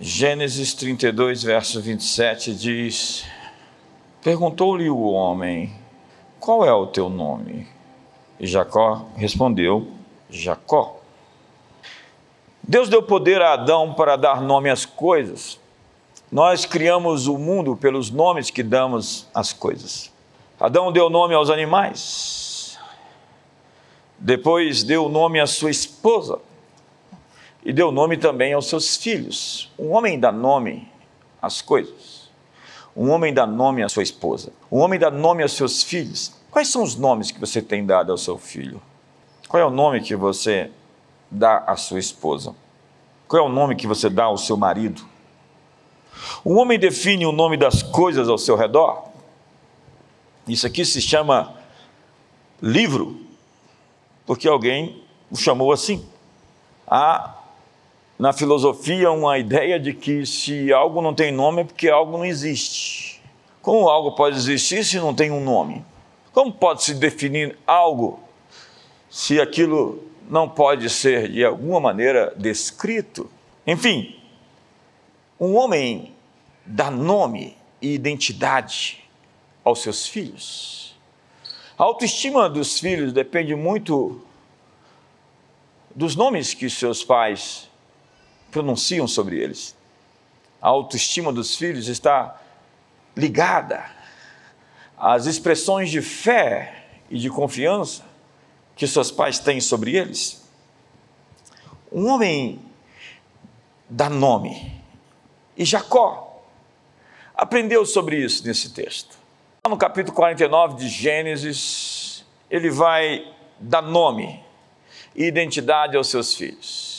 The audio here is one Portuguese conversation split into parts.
Gênesis 32, verso 27 diz: Perguntou-lhe o homem: Qual é o teu nome? E Jacó respondeu: Jacó. Deus deu poder a Adão para dar nome às coisas. Nós criamos o mundo pelos nomes que damos às coisas. Adão deu nome aos animais, depois deu nome à sua esposa e deu nome também aos seus filhos. Um homem dá nome às coisas, um homem dá nome à sua esposa, um homem dá nome aos seus filhos. Quais são os nomes que você tem dado ao seu filho? Qual é o nome que você dá à sua esposa? Qual é o nome que você dá ao seu marido? O homem define o nome das coisas ao seu redor. Isso aqui se chama livro, porque alguém o chamou assim. Há na filosofia uma ideia de que se algo não tem nome é porque algo não existe. Como algo pode existir se não tem um nome? Como pode se definir algo se aquilo não pode ser de alguma maneira descrito? Enfim, um homem dá nome e identidade aos seus filhos. A autoestima dos filhos depende muito dos nomes que seus pais pronunciam sobre eles. A autoestima dos filhos está ligada às expressões de fé e de confiança que seus pais têm sobre eles. Um homem dá nome, e Jacó aprendeu sobre isso nesse texto. No capítulo 49 de Gênesis, ele vai dar nome e identidade aos seus filhos.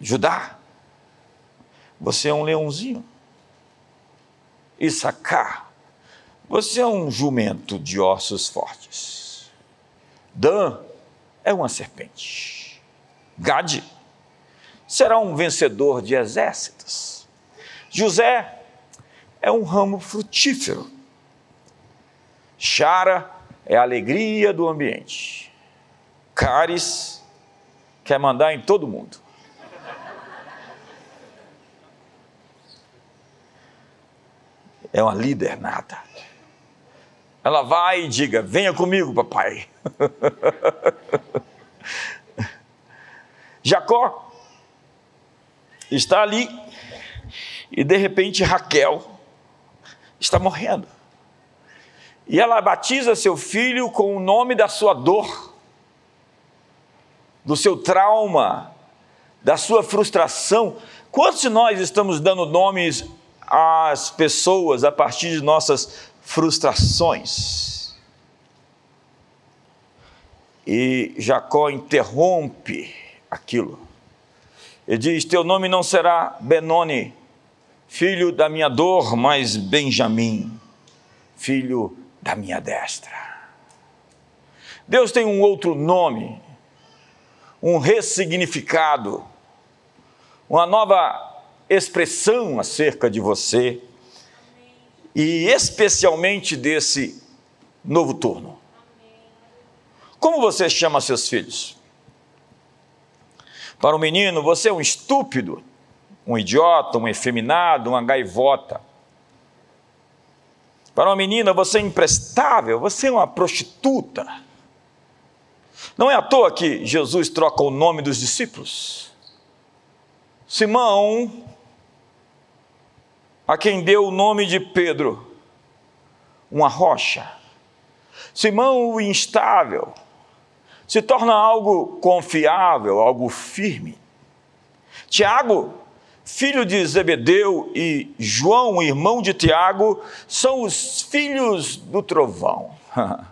Judá, você é um leãozinho. Issacar, você é um jumento de ossos fortes. Dan é uma serpente. Gade será um vencedor de exércitos. José é um ramo frutífero. Chara é a alegria do ambiente. Caris quer mandar em todo mundo. É uma líder nata. Ela vai e diga: Venha comigo, papai. Jacó está ali e de repente Raquel está morrendo. E ela batiza seu filho com o nome da sua dor, do seu trauma, da sua frustração. Quantos de nós estamos dando nomes às pessoas a partir de nossas frustrações? E Jacó interrompe aquilo. Ele diz: Teu nome não será Benoni, filho da minha dor, mas Benjamim, filho da minha destra. Deus tem um outro nome, um ressignificado, uma nova expressão acerca de você e especialmente desse novo turno. Como você chama seus filhos? Para o menino, você é um estúpido, um idiota, um efeminado, uma gaivota. Para uma menina, você é imprestável, você é uma prostituta. Não é à toa que Jesus troca o nome dos discípulos. Simão, a quem deu o nome de Pedro, uma rocha. Simão, o instável, se torna algo confiável, algo firme. Tiago, filho de Zebedeu, e João, irmão de Tiago, são os filhos do trovão,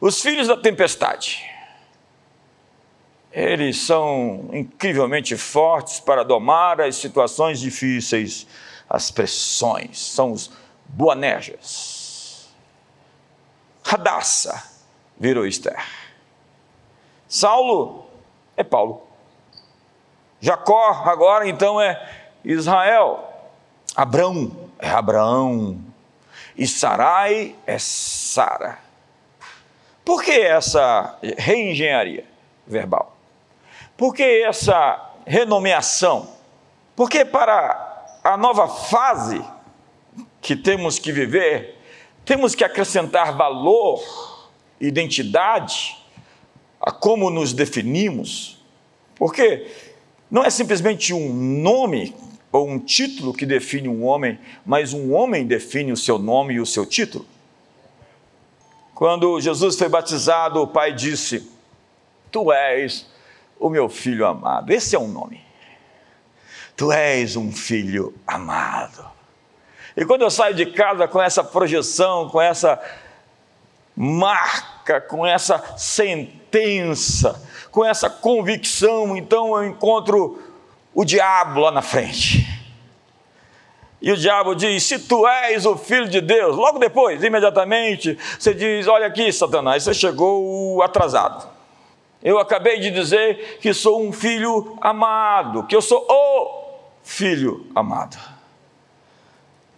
os filhos da tempestade. Eles são incrivelmente fortes para domar as situações difíceis, as pressões, são os Boanerges. Radassa virou Esther. Saulo é Paulo. Jacó agora então é Israel. Abrão é Abraão. E Sarai é Sara. Por que essa reengenharia verbal? Por que essa renomeação Porque para a nova fase que temos que viver, temos que acrescentar valor, identidade a como nos definimos. Porque não é simplesmente um nome ou um título que define um homem, mas um homem define o seu nome e o seu título. Quando Jesus foi batizado, o pai disse: Tu és o meu filho amado. Esse é um nome. Tu és um filho amado. E quando eu saio de casa com essa projeção, com essa marca, com essa sentença, com essa convicção, então eu encontro o diabo lá na frente. E o diabo diz: Se tu és o filho de Deus, logo depois, imediatamente, você diz: Olha aqui, Satanás, você chegou atrasado. Eu acabei de dizer que sou um filho amado, que eu sou o filho amado.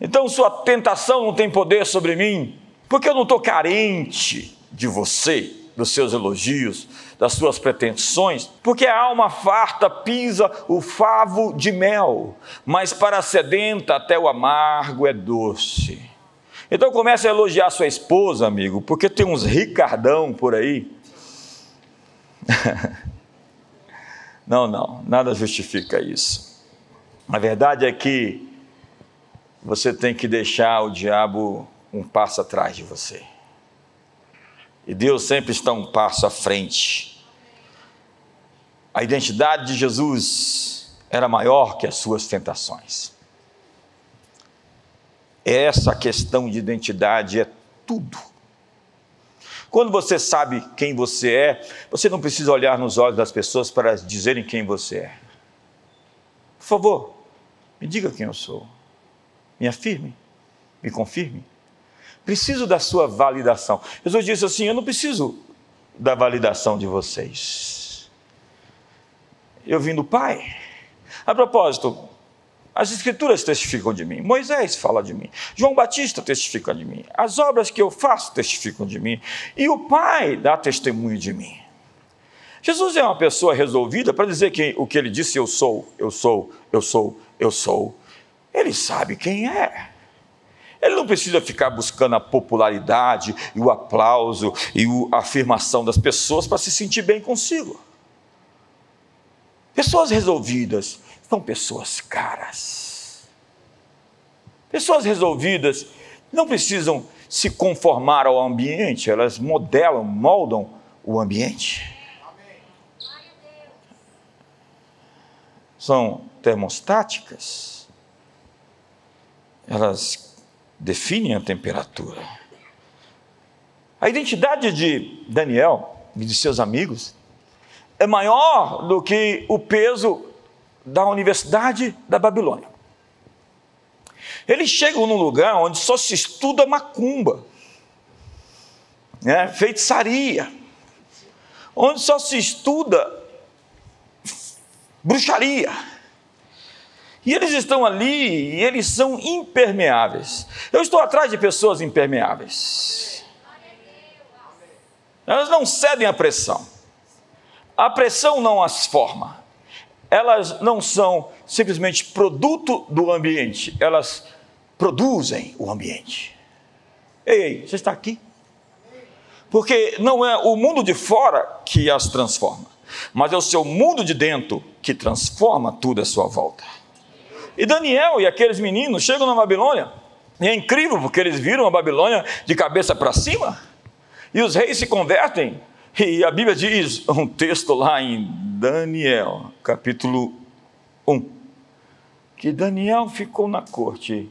Então, sua tentação não tem poder sobre mim, porque eu não estou carente de você, dos seus elogios, das suas pretensões, porque a alma farta pisa o favo de mel, mas para a sedenta até o amargo é doce. Então comece a elogiar sua esposa, amigo, porque tem uns ricardão por aí não, não, nada justifica isso. A verdade é que você tem que deixar o diabo um passo atrás de você. E Deus sempre está um passo à frente. A identidade de Jesus era maior que as suas tentações. Essa questão de identidade é tudo quando você sabe quem você é, você não precisa olhar nos olhos das pessoas para dizerem quem você é. Por favor, me diga quem eu sou. Me afirme, me confirme. Preciso da sua validação. Jesus disse assim: Eu não preciso da validação de vocês. Eu vim do Pai. A propósito, as Escrituras testificam de mim, Moisés fala de mim, João Batista testifica de mim, as obras que eu faço testificam de mim, e o Pai dá testemunho de mim. Jesus é uma pessoa resolvida para dizer que o que ele disse, eu sou, eu sou, eu sou, eu sou. Ele sabe quem é. Ele não precisa ficar buscando a popularidade e o aplauso e a afirmação das pessoas para se sentir bem consigo. Pessoas resolvidas são pessoas caras. Pessoas resolvidas não precisam se conformar ao ambiente, elas modelam, moldam o ambiente. São termostáticas, elas definem a temperatura. A identidade de Daniel e de seus amigos é maior do que o peso da Universidade da Babilônia. Eles chegam num lugar onde só se estuda macumba, né, feitiçaria, onde só se estuda bruxaria. E eles estão ali e eles são impermeáveis. Eu estou atrás de pessoas impermeáveis. Elas não cedem à pressão. A pressão não as forma elas não são simplesmente produto do ambiente, elas produzem o ambiente. Ei, ei, você está aqui? Porque não é o mundo de fora que as transforma, mas é o seu mundo de dentro que transforma tudo à sua volta. E Daniel e aqueles meninos chegam na Babilônia, e é incrível porque eles viram a Babilônia de cabeça para cima, e os reis se convertem e a Bíblia diz, um texto lá em Daniel, capítulo 1, que Daniel ficou na corte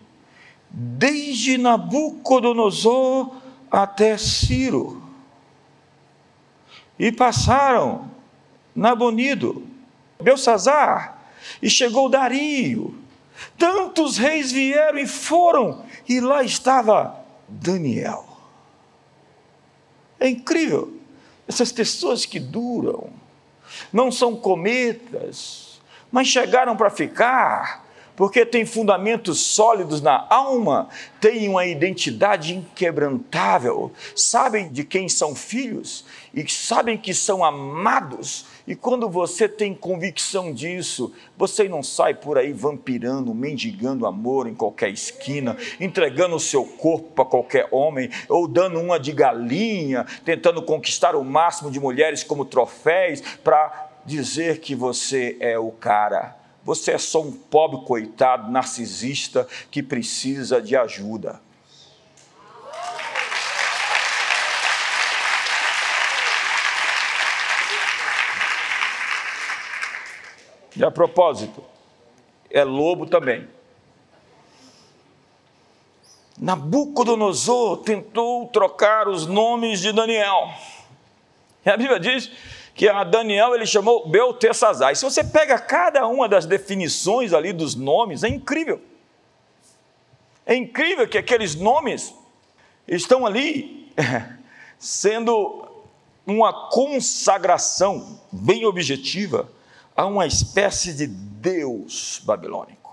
desde Nabucodonosor até Ciro. E passaram Nabonido, Belsazar, e chegou Dario. Tantos reis vieram e foram, e lá estava Daniel. É incrível. Essas pessoas que duram, não são cometas, mas chegaram para ficar, porque têm fundamentos sólidos na alma, têm uma identidade inquebrantável, sabem de quem são filhos e sabem que são amados E quando você tem convicção disso, você não sai por aí vampirando, mendigando amor em qualquer esquina, entregando o seu corpo para qualquer homem, ou dando uma de galinha, tentando conquistar o máximo de mulheres como troféus, para dizer que você é o cara. Você é só um pobre coitado narcisista que precisa de ajuda. E a propósito, é lobo também. Nabucodonosor tentou trocar os nomes de Daniel. E a Bíblia diz que a Daniel ele chamou Beltesazar. E se você pega cada uma das definições ali dos nomes, é incrível. É incrível que aqueles nomes estão ali sendo uma consagração bem objetiva a uma espécie de Deus babilônico.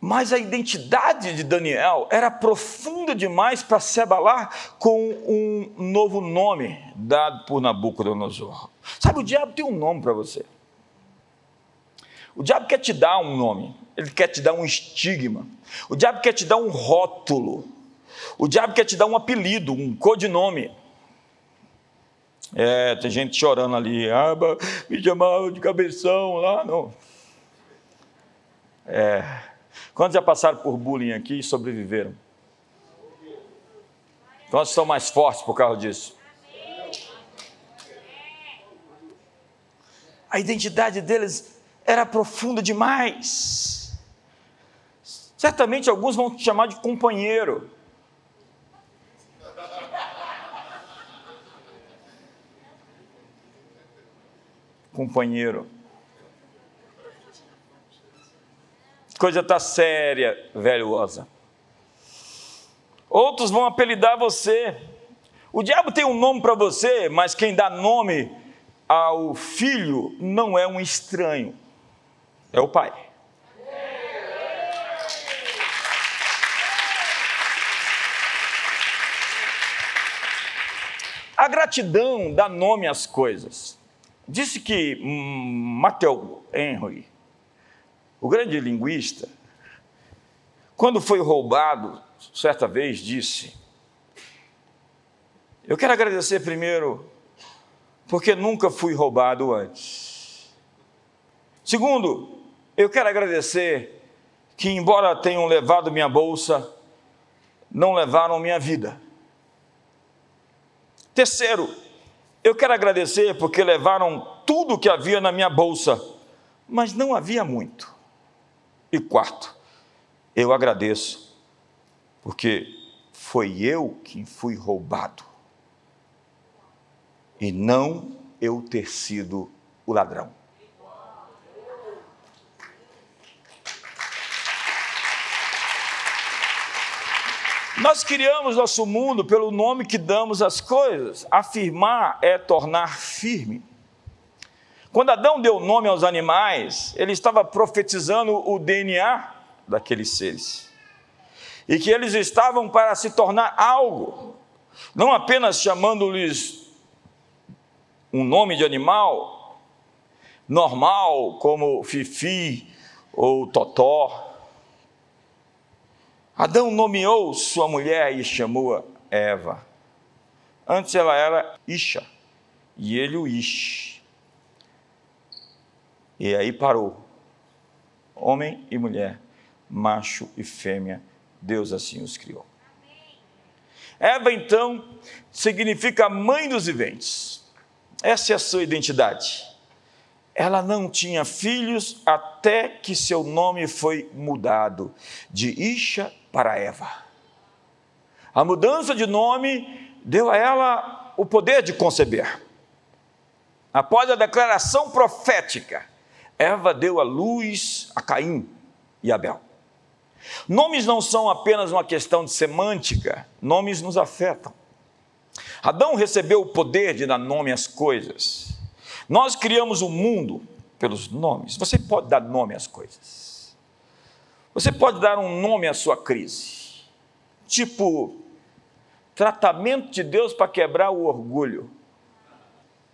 Mas a identidade de Daniel era profunda demais para se abalar com um novo nome dado por Nabucodonosor. Sabe, o diabo tem um nome para você. O diabo quer te dar um nome, ele quer te dar um estigma. O diabo quer te dar um rótulo. O diabo quer te dar um apelido, um codinome. É, tem gente chorando ali, ah, me chamavam de cabeção lá, não. É, quantos já passaram por bullying aqui e sobreviveram? Quantos são mais fortes por causa disso? A identidade deles era profunda demais. Certamente alguns vão te chamar de companheiro. Companheiro. Coisa tá séria, velhosa. Outros vão apelidar você. O diabo tem um nome para você, mas quem dá nome ao filho não é um estranho, é o pai. A gratidão dá nome às coisas. Disse que hum, Matthew Henry, o grande linguista, quando foi roubado, certa vez disse: Eu quero agradecer primeiro, porque nunca fui roubado antes. Segundo, eu quero agradecer que, embora tenham levado minha bolsa, não levaram minha vida. Terceiro, eu quero agradecer porque levaram tudo que havia na minha bolsa, mas não havia muito. E quarto, eu agradeço porque foi eu quem fui roubado e não eu ter sido o ladrão. Nós criamos nosso mundo pelo nome que damos às coisas. Afirmar é tornar firme. Quando Adão deu nome aos animais, ele estava profetizando o DNA daqueles seres. E que eles estavam para se tornar algo, não apenas chamando-lhes um nome de animal normal, como Fifi ou Totó, Adão nomeou sua mulher e chamou-a Eva. Antes ela era Isha, e ele o Ish. E aí parou. Homem e mulher, macho e fêmea, Deus assim os criou. Eva, então, significa mãe dos viventes. Essa é a sua identidade. Ela não tinha filhos até que seu nome foi mudado de Isha para Eva. A mudança de nome deu a ela o poder de conceber. Após a declaração profética, Eva deu a luz a Caim e Abel. Nomes não são apenas uma questão de semântica, nomes nos afetam. Adão recebeu o poder de dar nome às coisas. Nós criamos o mundo pelos nomes. Você pode dar nome às coisas. Você pode dar um nome à sua crise, tipo tratamento de Deus para quebrar o orgulho.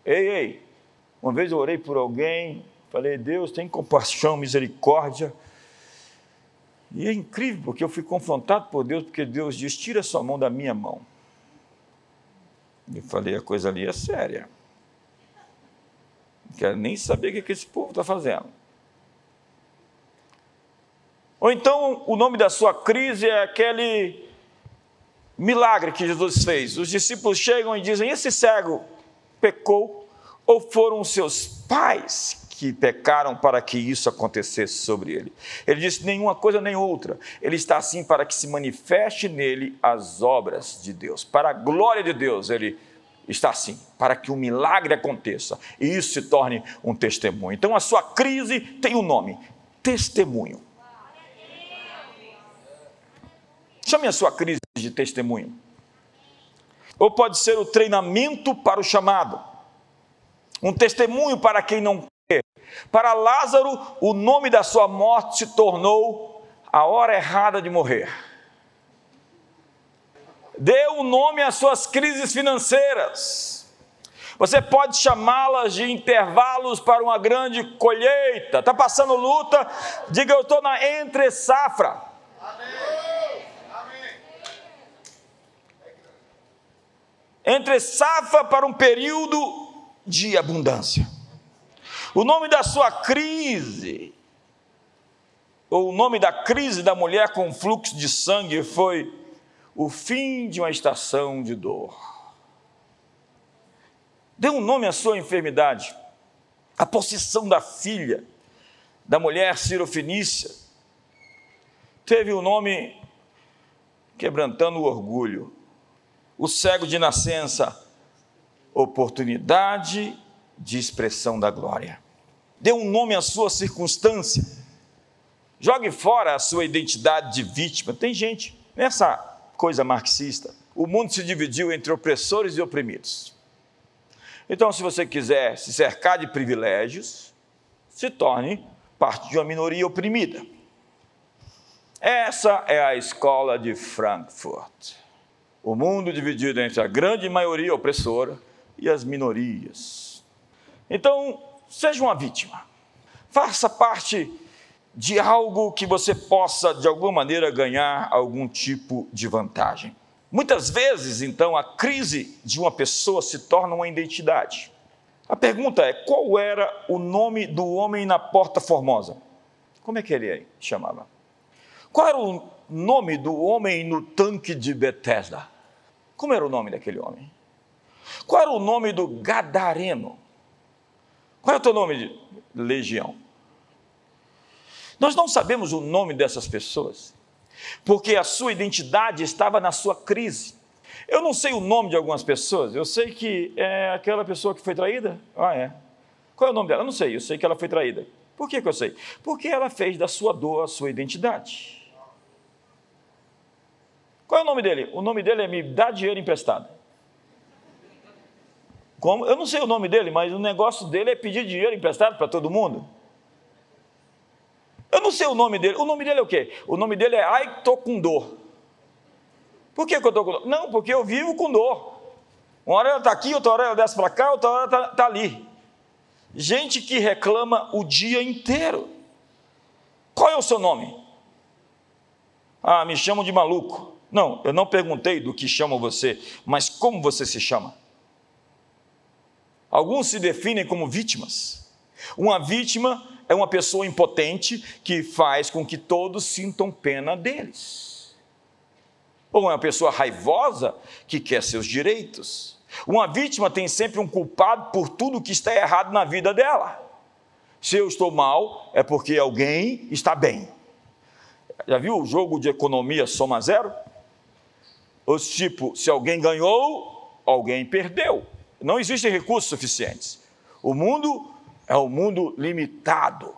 Ei, ei, uma vez eu orei por alguém, falei, Deus, tem compaixão, misericórdia. E é incrível, porque eu fui confrontado por Deus, porque Deus diz: tira sua mão da minha mão. Eu falei, a coisa ali é séria. Não quero nem saber o que esse povo está fazendo. Ou então, o nome da sua crise é aquele milagre que Jesus fez. Os discípulos chegam e dizem: Esse cego pecou ou foram seus pais que pecaram para que isso acontecesse sobre ele? Ele disse: nenhuma coisa nem outra. Ele está assim para que se manifeste nele as obras de Deus. Para a glória de Deus, ele está assim, para que o um milagre aconteça e isso se torne um testemunho. Então a sua crise tem um nome: testemunho. Chame a sua crise de testemunho. Ou pode ser o treinamento para o chamado um testemunho para quem não crê. Para Lázaro, o nome da sua morte se tornou a hora errada de morrer. Dê um nome às suas crises financeiras. Você pode chamá-las de intervalos para uma grande colheita. Está passando luta? Diga, eu estou na entre safra. Entre safra para um período de abundância. O nome da sua crise, ou o nome da crise da mulher com fluxo de sangue foi o fim de uma estação de dor. Dê um nome à sua enfermidade. A possessão da filha da mulher cirofenícia teve o um nome quebrantando o orgulho. O cego de nascença oportunidade de expressão da glória. Dê um nome à sua circunstância. Jogue fora a sua identidade de vítima. Tem gente nessa coisa marxista. O mundo se dividiu entre opressores e oprimidos. Então, se você quiser se cercar de privilégios, se torne parte de uma minoria oprimida. Essa é a escola de Frankfurt. O mundo dividido entre a grande maioria opressora e as minorias. Então, seja uma vítima. Faça parte de algo que você possa, de alguma maneira, ganhar algum tipo de vantagem. Muitas vezes, então, a crise de uma pessoa se torna uma identidade. A pergunta é: qual era o nome do homem na Porta Formosa? Como é que ele chamava? Qual era o nome do homem no tanque de Bethesda? Como era o nome daquele homem? Qual era o nome do Gadareno? Qual é o teu nome de legião? Nós não sabemos o nome dessas pessoas, porque a sua identidade estava na sua crise. Eu não sei o nome de algumas pessoas, eu sei que é aquela pessoa que foi traída. Ah, é. Qual é o nome dela? Eu não sei, eu sei que ela foi traída. Por que, que eu sei? Porque ela fez da sua dor a sua identidade. Qual é o nome dele? O nome dele é Me Dá Dinheiro Emprestado. Como? Eu não sei o nome dele, mas o negócio dele é pedir dinheiro emprestado para todo mundo. Eu não sei o nome dele. O nome dele é o quê? O nome dele é Ai, com dor. Por que, que eu estou com dor? Não, porque eu vivo com dor. Uma hora ela está aqui, outra hora ela desce para cá, outra hora está tá ali. Gente que reclama o dia inteiro. Qual é o seu nome? Ah, me chamam de maluco. Não, eu não perguntei do que chamam você, mas como você se chama. Alguns se definem como vítimas. Uma vítima é uma pessoa impotente que faz com que todos sintam pena deles. Ou é uma pessoa raivosa que quer seus direitos. Uma vítima tem sempre um culpado por tudo que está errado na vida dela. Se eu estou mal, é porque alguém está bem. Já viu o jogo de economia soma zero? Os tipo, se alguém ganhou, alguém perdeu não existem recursos suficientes. O mundo é um mundo limitado.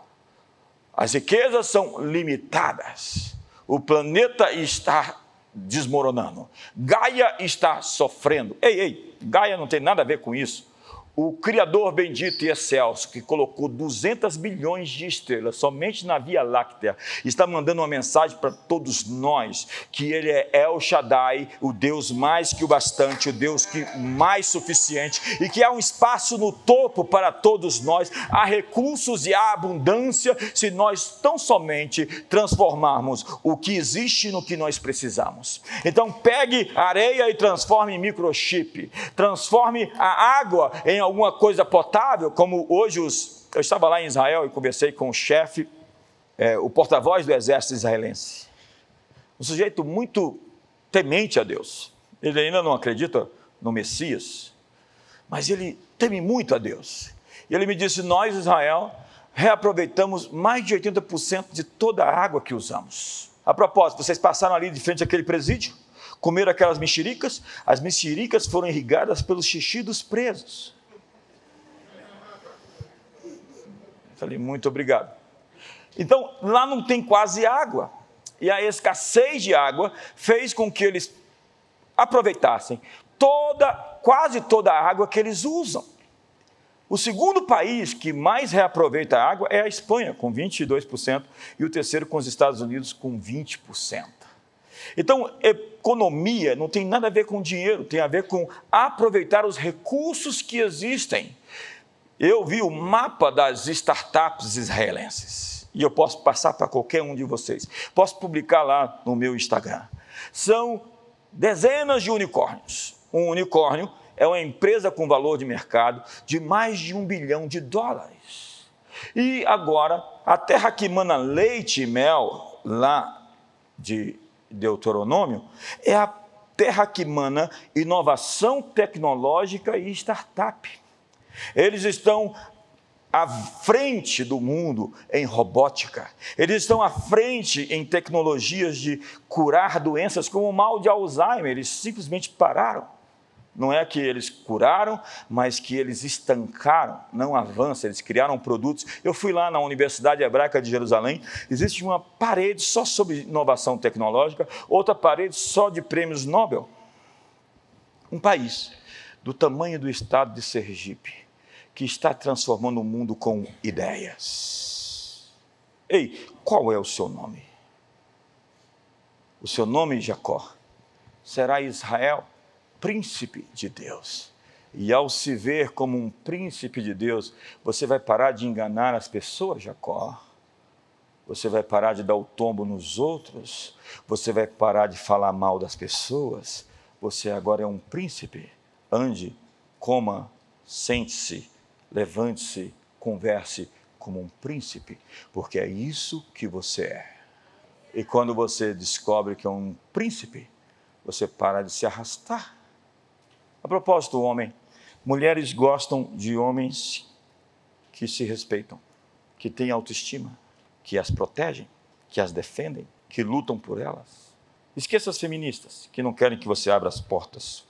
As riquezas são limitadas. O planeta está desmoronando. Gaia está sofrendo. Ei, ei, Gaia não tem nada a ver com isso. O Criador bendito e excelso, que colocou 200 bilhões de estrelas somente na Via Láctea, está mandando uma mensagem para todos nós, que Ele é El Shaddai, o Deus mais que o bastante, o Deus que mais suficiente, e que há um espaço no topo para todos nós, há recursos e há abundância, se nós tão somente transformarmos o que existe no que nós precisamos. Então pegue areia e transforme em microchip, transforme a água em alguma coisa potável, como hoje os. Eu estava lá em Israel e conversei com o chefe, é, o porta-voz do exército israelense. Um sujeito muito temente a Deus. Ele ainda não acredita no Messias, mas ele teme muito a Deus. E ele me disse: Nós, Israel, reaproveitamos mais de 80% de toda a água que usamos. A propósito, vocês passaram ali de frente àquele presídio, comeram aquelas mexericas, as mexericas foram irrigadas pelos xixi dos presos. Falei, muito obrigado. Então, lá não tem quase água. E a escassez de água fez com que eles aproveitassem toda, quase toda a água que eles usam. O segundo país que mais reaproveita a água é a Espanha, com 22%, e o terceiro com os Estados Unidos, com 20%. Então, economia não tem nada a ver com dinheiro, tem a ver com aproveitar os recursos que existem. Eu vi o mapa das startups israelenses e eu posso passar para qualquer um de vocês. Posso publicar lá no meu Instagram. São dezenas de unicórnios. Um unicórnio é uma empresa com valor de mercado de mais de um bilhão de dólares. E agora, a terra que mana leite e mel, lá de Deuteronômio, é a terra que mana inovação tecnológica e startup. Eles estão à frente do mundo em robótica. Eles estão à frente em tecnologias de curar doenças como o mal de Alzheimer. Eles simplesmente pararam. Não é que eles curaram, mas que eles estancaram, não avançam, eles criaram produtos. Eu fui lá na Universidade Hebraica de Jerusalém, existe uma parede só sobre inovação tecnológica, outra parede só de prêmios Nobel. Um país do tamanho do estado de Sergipe, que está transformando o mundo com ideias. Ei, qual é o seu nome? O seu nome, Jacó, será Israel, príncipe de Deus. E ao se ver como um príncipe de Deus, você vai parar de enganar as pessoas, Jacó. Você vai parar de dar o tombo nos outros. Você vai parar de falar mal das pessoas. Você agora é um príncipe. Ande, coma, sente-se levante-se, converse como um príncipe, porque é isso que você é. E quando você descobre que é um príncipe, você para de se arrastar. A propósito, homem, mulheres gostam de homens que se respeitam, que têm autoestima, que as protegem, que as defendem, que lutam por elas. Esqueça as feministas, que não querem que você abra as portas,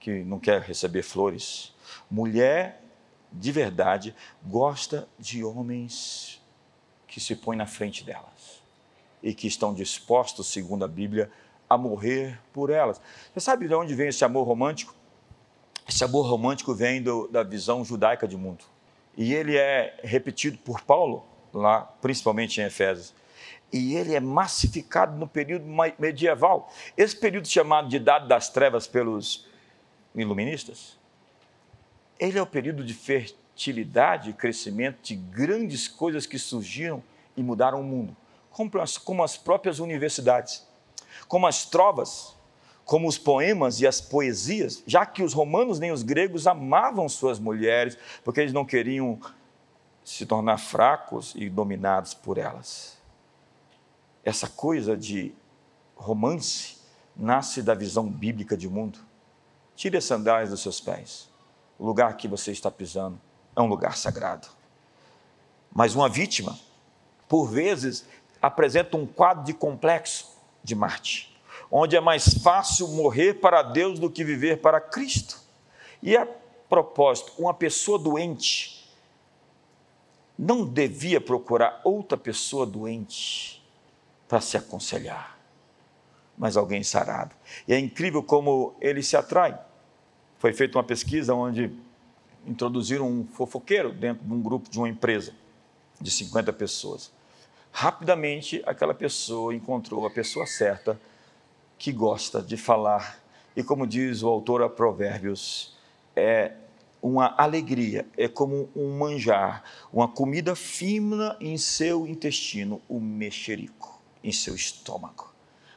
que não quer receber flores. Mulher de verdade, gosta de homens que se põem na frente delas e que estão dispostos, segundo a Bíblia, a morrer por elas. Você sabe de onde vem esse amor romântico? Esse amor romântico vem do, da visão judaica de mundo. E ele é repetido por Paulo, lá, principalmente em Efésios. E ele é massificado no período medieval. Esse período chamado de Idade das Trevas pelos iluministas, ele é o período de fertilidade e crescimento de grandes coisas que surgiram e mudaram o mundo, como as, como as próprias universidades, como as trovas, como os poemas e as poesias, já que os romanos nem os gregos amavam suas mulheres, porque eles não queriam se tornar fracos e dominados por elas. Essa coisa de romance nasce da visão bíblica de mundo. Tire as sandálias dos seus pés o lugar que você está pisando é um lugar sagrado. Mas uma vítima, por vezes, apresenta um quadro de complexo de Marte, onde é mais fácil morrer para Deus do que viver para Cristo. E a propósito, uma pessoa doente não devia procurar outra pessoa doente para se aconselhar, mas alguém sarado. E é incrível como ele se atrai foi feita uma pesquisa onde introduziram um fofoqueiro dentro de um grupo de uma empresa de 50 pessoas. Rapidamente, aquela pessoa encontrou a pessoa certa que gosta de falar. E como diz o autor a Provérbios, é uma alegria, é como um manjar, uma comida fina em seu intestino, o mexerico, em seu estômago.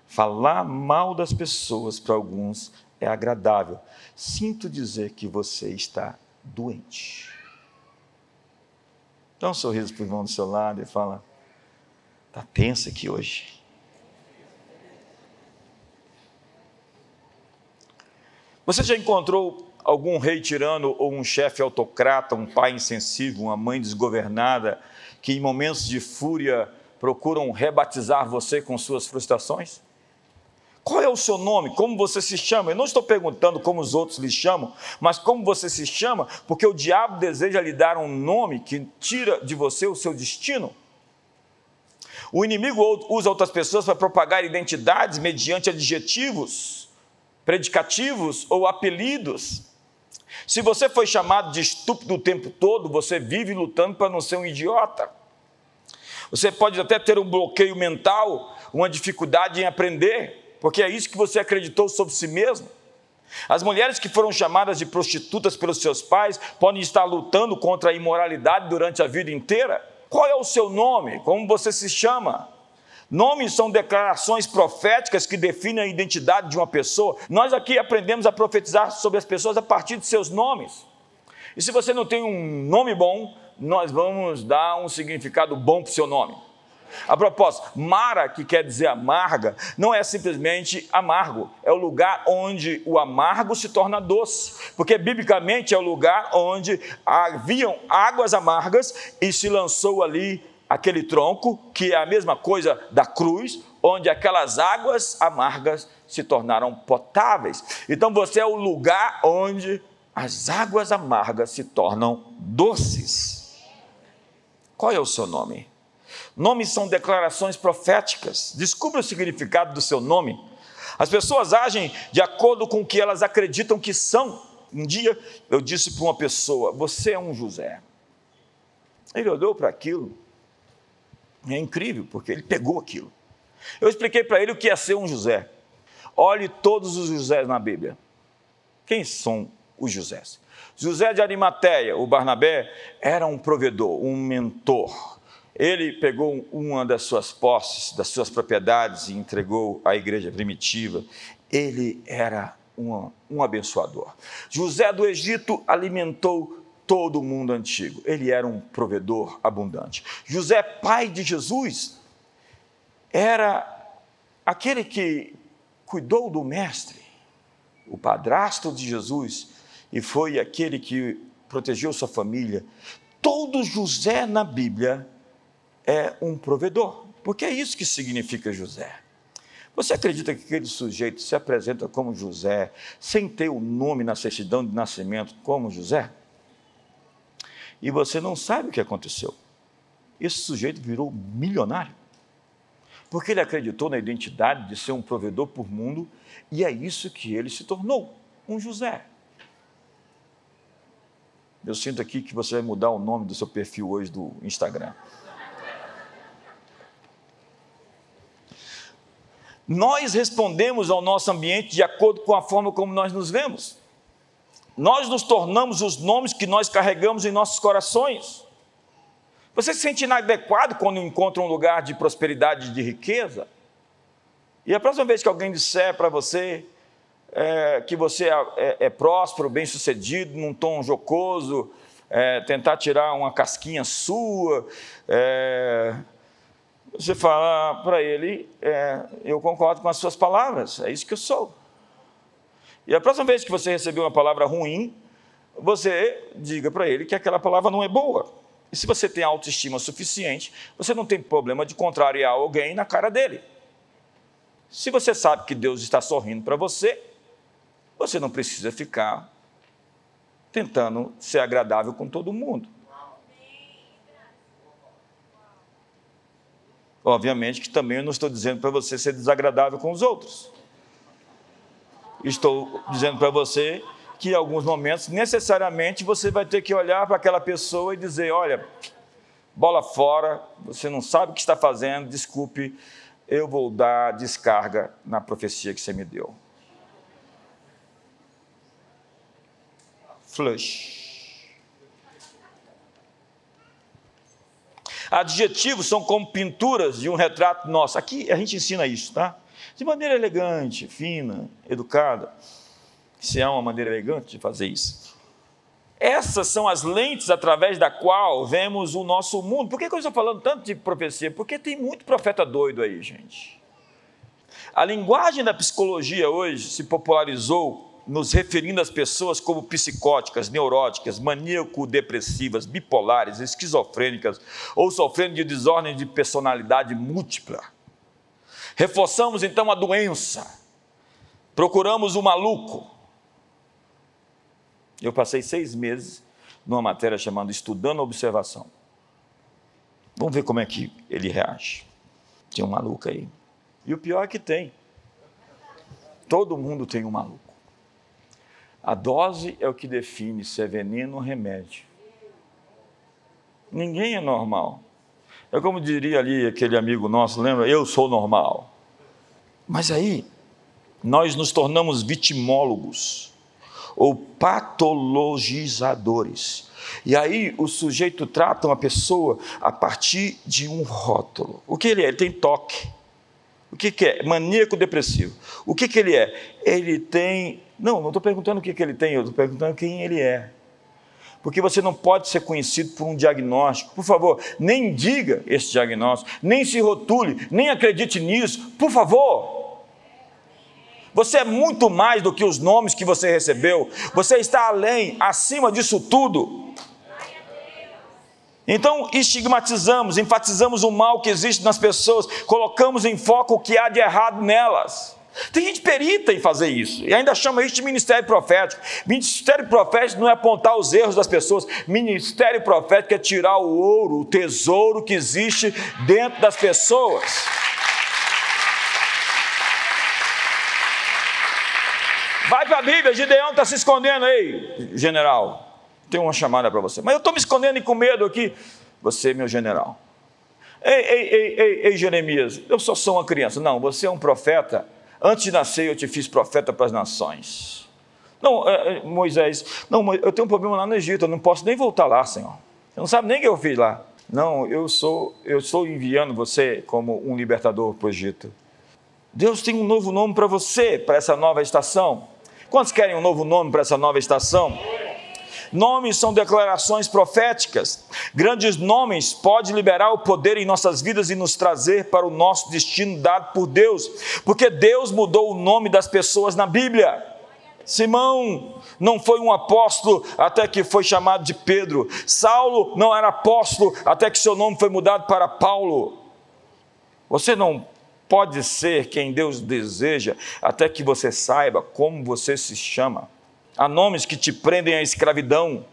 Falar mal das pessoas para alguns é agradável. Sinto dizer que você está doente. Dá um sorriso para o irmão do seu lado e fala: está tenso aqui hoje. Você já encontrou algum rei tirano ou um chefe autocrata, um pai insensível, uma mãe desgovernada, que em momentos de fúria procuram rebatizar você com suas frustrações? Qual é o seu nome? Como você se chama? Eu não estou perguntando como os outros lhe chamam, mas como você se chama, porque o diabo deseja lhe dar um nome que tira de você o seu destino. O inimigo usa outras pessoas para propagar identidades mediante adjetivos, predicativos ou apelidos. Se você foi chamado de estúpido o tempo todo, você vive lutando para não ser um idiota. Você pode até ter um bloqueio mental, uma dificuldade em aprender porque é isso que você acreditou sobre si mesmo. As mulheres que foram chamadas de prostitutas pelos seus pais podem estar lutando contra a imoralidade durante a vida inteira. Qual é o seu nome? Como você se chama? Nomes são declarações proféticas que definem a identidade de uma pessoa. Nós aqui aprendemos a profetizar sobre as pessoas a partir de seus nomes. E se você não tem um nome bom, nós vamos dar um significado bom para o seu nome. A propósito, Mara, que quer dizer amarga, não é simplesmente amargo, é o lugar onde o amargo se torna doce, porque biblicamente é o lugar onde haviam águas amargas e se lançou ali aquele tronco, que é a mesma coisa da cruz, onde aquelas águas amargas se tornaram potáveis. Então você é o lugar onde as águas amargas se tornam doces. Qual é o seu nome? Nomes são declarações proféticas. Descubra o significado do seu nome. As pessoas agem de acordo com o que elas acreditam que são. Um dia eu disse para uma pessoa: Você é um José. Ele olhou para aquilo. É incrível, porque ele pegou aquilo. Eu expliquei para ele o que é ser um José. Olhe todos os Josés na Bíblia. Quem são os Josés? José de Arimateia, o Barnabé, era um provedor, um mentor ele pegou uma das suas posses, das suas propriedades e entregou à igreja primitiva. Ele era um, um abençoador. José do Egito alimentou todo o mundo antigo. Ele era um provedor abundante. José, pai de Jesus, era aquele que cuidou do Mestre, o padrasto de Jesus, e foi aquele que protegeu sua família. Todo José na Bíblia é um provedor, porque é isso que significa José. Você acredita que aquele sujeito se apresenta como José, sem ter o nome na certidão de nascimento como José? E você não sabe o que aconteceu. Esse sujeito virou milionário. Porque ele acreditou na identidade de ser um provedor por mundo, e é isso que ele se tornou, um José. Eu sinto aqui que você vai mudar o nome do seu perfil hoje do Instagram. Nós respondemos ao nosso ambiente de acordo com a forma como nós nos vemos. Nós nos tornamos os nomes que nós carregamos em nossos corações. Você se sente inadequado quando encontra um lugar de prosperidade e de riqueza? E a próxima vez que alguém disser para você é, que você é, é, é próspero, bem-sucedido, num tom jocoso, é, tentar tirar uma casquinha sua, é, você fala para ele: é, Eu concordo com as suas palavras, é isso que eu sou. E a próxima vez que você receber uma palavra ruim, você diga para ele que aquela palavra não é boa. E se você tem autoestima suficiente, você não tem problema de contrariar alguém na cara dele. Se você sabe que Deus está sorrindo para você, você não precisa ficar tentando ser agradável com todo mundo. Obviamente que também eu não estou dizendo para você ser desagradável com os outros. Estou dizendo para você que em alguns momentos, necessariamente, você vai ter que olhar para aquela pessoa e dizer: olha, bola fora, você não sabe o que está fazendo, desculpe, eu vou dar descarga na profecia que você me deu. Flush. Adjetivos são como pinturas de um retrato nosso. Aqui a gente ensina isso, tá? De maneira elegante, fina, educada. Se há uma maneira elegante de fazer isso. Essas são as lentes através da qual vemos o nosso mundo. Por que, eu estou falando tanto de profecia? Porque tem muito profeta doido aí, gente. A linguagem da psicologia hoje se popularizou nos referindo às pessoas como psicóticas, neuróticas, maníaco-depressivas, bipolares, esquizofrênicas ou sofrendo de desordem de personalidade múltipla. Reforçamos então a doença, procuramos o maluco. Eu passei seis meses numa matéria chamada Estudando a Observação. Vamos ver como é que ele reage. Tem um maluco aí. E o pior é que tem. Todo mundo tem um maluco. A dose é o que define se é veneno ou remédio. Ninguém é normal. É como diria ali aquele amigo nosso, lembra? Eu sou normal. Mas aí, nós nos tornamos vitimólogos ou patologizadores. E aí o sujeito trata uma pessoa a partir de um rótulo. O que ele é? Ele tem toque. O que, que é? Maníaco depressivo. O que, que ele é? Ele tem não, não estou perguntando o que, que ele tem, eu estou perguntando quem ele é. Porque você não pode ser conhecido por um diagnóstico. Por favor, nem diga esse diagnóstico, nem se rotule, nem acredite nisso. Por favor. Você é muito mais do que os nomes que você recebeu. Você está além, acima disso tudo. Então, estigmatizamos, enfatizamos o mal que existe nas pessoas, colocamos em foco o que há de errado nelas. Tem gente perita em fazer isso e ainda chama isso de ministério profético. Ministério profético não é apontar os erros das pessoas, ministério profético é tirar o ouro, o tesouro que existe dentro das pessoas. Vai para a Bíblia, Gideão está se escondendo aí, general. Tem uma chamada para você, mas eu estou me escondendo e com medo aqui. Você, meu general. Ei, ei, ei, ei, ei, Jeremias, eu só sou uma criança. Não, você é um profeta Antes de nascer, eu te fiz profeta para as nações. Não, é, é, Moisés, não, eu tenho um problema lá no Egito, eu não posso nem voltar lá, Senhor. Você não sabe nem o que eu fiz lá. Não, eu sou, eu estou enviando você como um libertador para o Egito. Deus tem um novo nome para você, para essa nova estação. Quantos querem um novo nome para essa nova estação? Nomes são declarações proféticas. Grandes nomes podem liberar o poder em nossas vidas e nos trazer para o nosso destino dado por Deus, porque Deus mudou o nome das pessoas na Bíblia. Simão não foi um apóstolo até que foi chamado de Pedro. Saulo não era apóstolo até que seu nome foi mudado para Paulo. Você não pode ser quem Deus deseja até que você saiba como você se chama. Há nomes que te prendem à escravidão.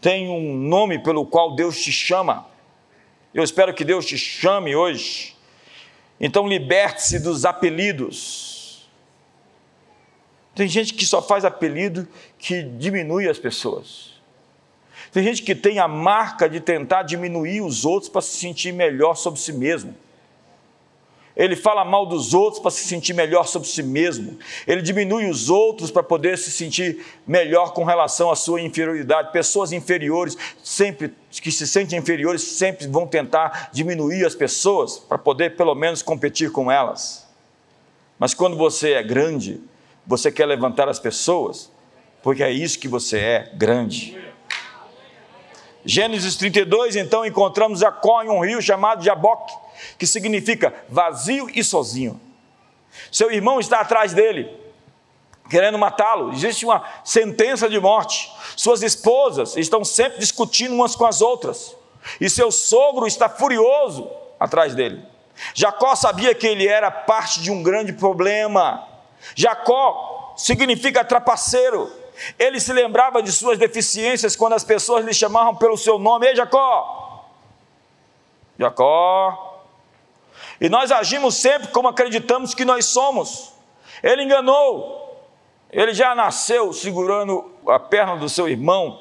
Tem um nome pelo qual Deus te chama. Eu espero que Deus te chame hoje. Então liberte-se dos apelidos. Tem gente que só faz apelido que diminui as pessoas. Tem gente que tem a marca de tentar diminuir os outros para se sentir melhor sobre si mesmo ele fala mal dos outros para se sentir melhor sobre si mesmo, ele diminui os outros para poder se sentir melhor com relação à sua inferioridade. Pessoas inferiores, sempre que se sentem inferiores, sempre vão tentar diminuir as pessoas para poder pelo menos competir com elas. Mas quando você é grande, você quer levantar as pessoas, porque é isso que você é, grande. Gênesis 32, então encontramos Jacó em um rio chamado Jaboque que significa vazio e sozinho. Seu irmão está atrás dele, querendo matá-lo. Existe uma sentença de morte. Suas esposas estão sempre discutindo umas com as outras. E seu sogro está furioso atrás dele. Jacó sabia que ele era parte de um grande problema. Jacó significa trapaceiro. Ele se lembrava de suas deficiências quando as pessoas lhe chamavam pelo seu nome: Ei, Jacó! Jacó, e nós agimos sempre como acreditamos que nós somos. Ele enganou. Ele já nasceu segurando a perna do seu irmão,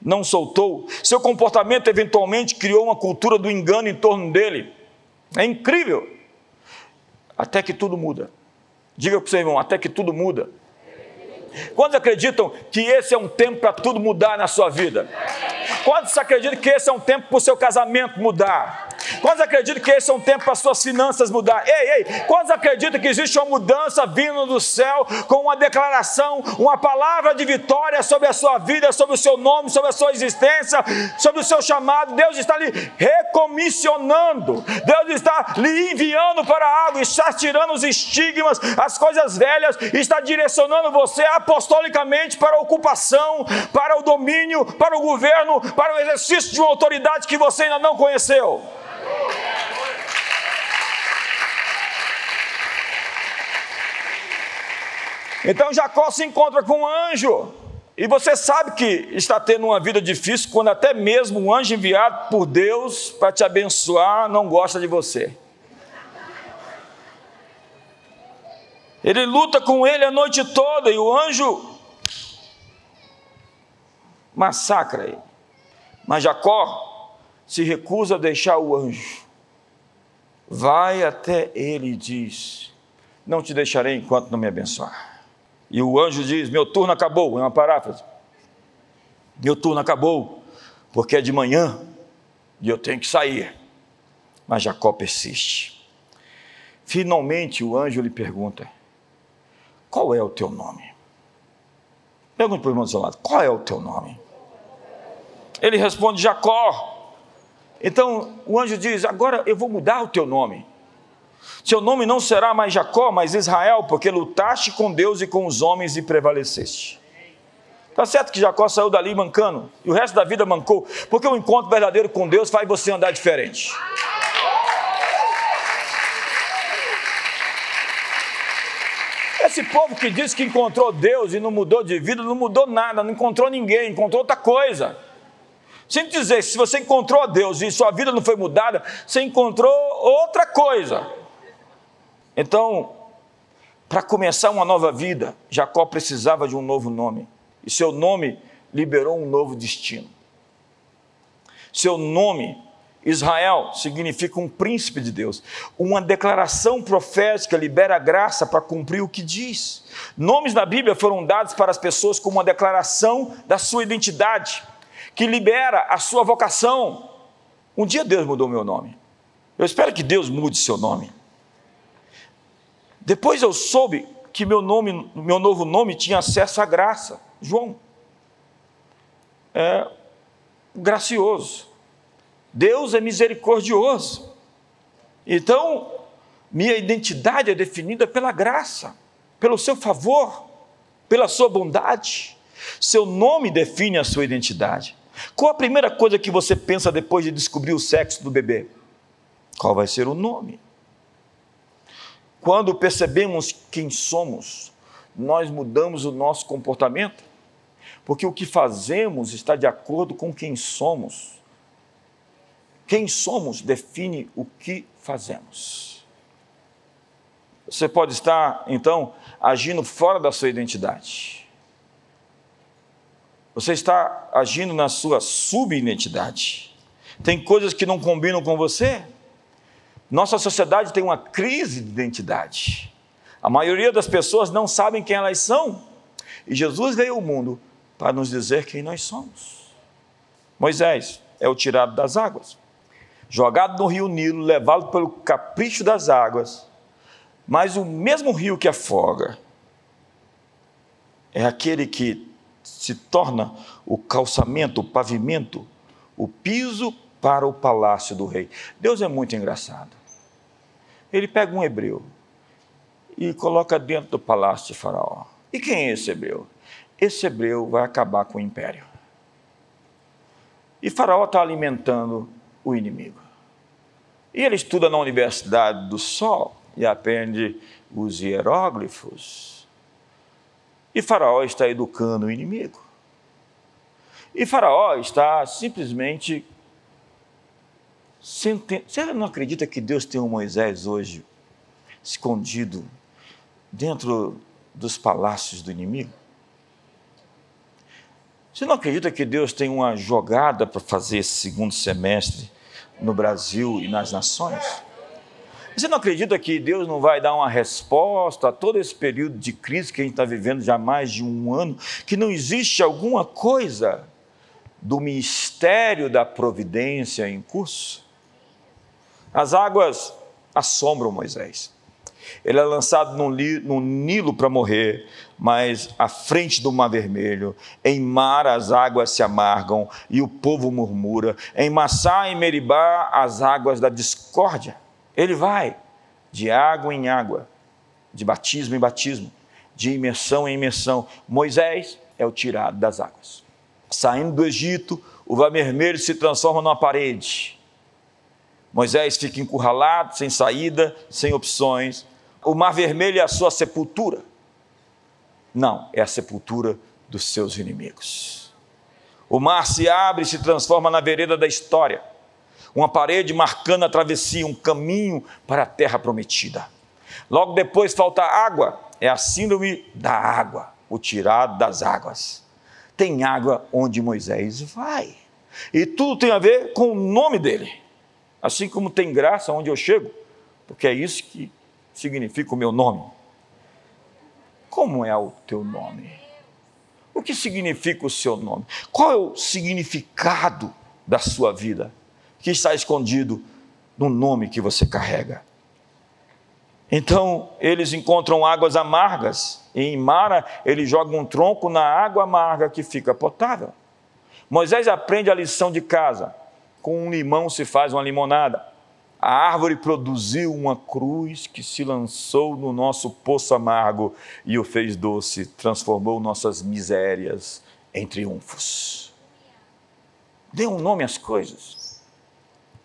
não soltou. Seu comportamento eventualmente criou uma cultura do engano em torno dele. É incrível. Até que tudo muda. Diga para o seu irmão, até que tudo muda. Quantos acreditam que esse é um tempo para tudo mudar na sua vida? Quantos acreditam que esse é um tempo para o seu casamento mudar? Quantos acreditam que esse é um tempo para as suas finanças mudar? Ei, ei, quantos acreditam que existe uma mudança vindo do céu com uma declaração, uma palavra de vitória sobre a sua vida, sobre o seu nome, sobre a sua existência, sobre o seu chamado? Deus está lhe recomissionando, Deus está lhe enviando para algo, está tirando os estigmas, as coisas velhas, está direcionando você apostolicamente para a ocupação, para o domínio, para o governo, para o exercício de uma autoridade que você ainda não conheceu. Então Jacó se encontra com um anjo. E você sabe que está tendo uma vida difícil quando até mesmo um anjo enviado por Deus para te abençoar não gosta de você. Ele luta com ele a noite toda e o anjo massacra ele. Mas Jacó se recusa a deixar o anjo. Vai até ele e diz: Não te deixarei enquanto não me abençoar. E o anjo diz: Meu turno acabou, é uma paráfrase. Meu turno acabou, porque é de manhã e eu tenho que sair. Mas Jacó persiste. Finalmente o anjo lhe pergunta: Qual é o teu nome? Pergunta para o irmão do seu lado: Qual é o teu nome? Ele responde: Jacó. Então o anjo diz: Agora eu vou mudar o teu nome. Seu nome não será mais Jacó, mas Israel, porque lutaste com Deus e com os homens e prevaleceste. Está certo que Jacó saiu dali mancando, e o resto da vida mancou, porque o encontro verdadeiro com Deus faz você andar diferente. Esse povo que diz que encontrou Deus e não mudou de vida, não mudou nada, não encontrou ninguém, encontrou outra coisa. Sem dizer, se você encontrou Deus e sua vida não foi mudada, você encontrou outra coisa. Então, para começar uma nova vida, Jacó precisava de um novo nome. E seu nome liberou um novo destino. Seu nome, Israel, significa um príncipe de Deus. Uma declaração profética libera graça para cumprir o que diz. Nomes na Bíblia foram dados para as pessoas como uma declaração da sua identidade, que libera a sua vocação. Um dia Deus mudou meu nome. Eu espero que Deus mude seu nome. Depois eu soube que meu nome, meu novo nome tinha acesso à graça. João. É gracioso. Deus é misericordioso. Então, minha identidade é definida pela graça, pelo seu favor, pela sua bondade. Seu nome define a sua identidade. Qual a primeira coisa que você pensa depois de descobrir o sexo do bebê? Qual vai ser o nome? Quando percebemos quem somos, nós mudamos o nosso comportamento, porque o que fazemos está de acordo com quem somos. Quem somos define o que fazemos. Você pode estar, então, agindo fora da sua identidade. Você está agindo na sua subidentidade. Tem coisas que não combinam com você, nossa sociedade tem uma crise de identidade. A maioria das pessoas não sabem quem elas são. E Jesus veio ao mundo para nos dizer quem nós somos. Moisés é o tirado das águas, jogado no rio Nilo, levado pelo capricho das águas. Mas o mesmo rio que afoga é aquele que se torna o calçamento, o pavimento, o piso para o palácio do rei. Deus é muito engraçado. Ele pega um hebreu e coloca dentro do palácio de Faraó. E quem é esse hebreu? Esse hebreu vai acabar com o império. E Faraó está alimentando o inimigo. E ele estuda na Universidade do Sol e aprende os hieróglifos. E Faraó está educando o inimigo. E Faraó está simplesmente você não acredita que Deus tem um Moisés hoje escondido dentro dos palácios do inimigo? Você não acredita que Deus tem uma jogada para fazer esse segundo semestre no Brasil e nas nações? Você não acredita que Deus não vai dar uma resposta a todo esse período de crise que a gente está vivendo já há mais de um ano? Que não existe alguma coisa do mistério da providência em curso? As águas assombram Moisés. Ele é lançado no Nilo para morrer, mas à frente do Mar Vermelho, em mar as águas se amargam e o povo murmura. Em Massá e Meribá as águas da discórdia. Ele vai de água em água, de batismo em batismo, de imersão em imersão. Moisés é o tirado das águas. Saindo do Egito, o Mar Vermelho se transforma numa parede. Moisés fica encurralado, sem saída, sem opções o mar vermelho é a sua sepultura. Não, é a sepultura dos seus inimigos. O mar se abre e se transforma na vereda da história, uma parede marcando a travessia, um caminho para a terra prometida. Logo depois falta água, é a síndrome da água, o tirado das águas. Tem água onde Moisés vai. E tudo tem a ver com o nome dele. Assim como tem graça onde eu chego, porque é isso que significa o meu nome? Como é o teu nome? O que significa o seu nome? Qual é o significado da sua vida que está escondido no nome que você carrega? Então, eles encontram águas amargas, e em Mara, ele joga um tronco na água amarga que fica potável. Moisés aprende a lição de casa: com um limão se faz uma limonada. A árvore produziu uma cruz que se lançou no nosso poço amargo e o fez doce, transformou nossas misérias em triunfos. Dê um nome às coisas.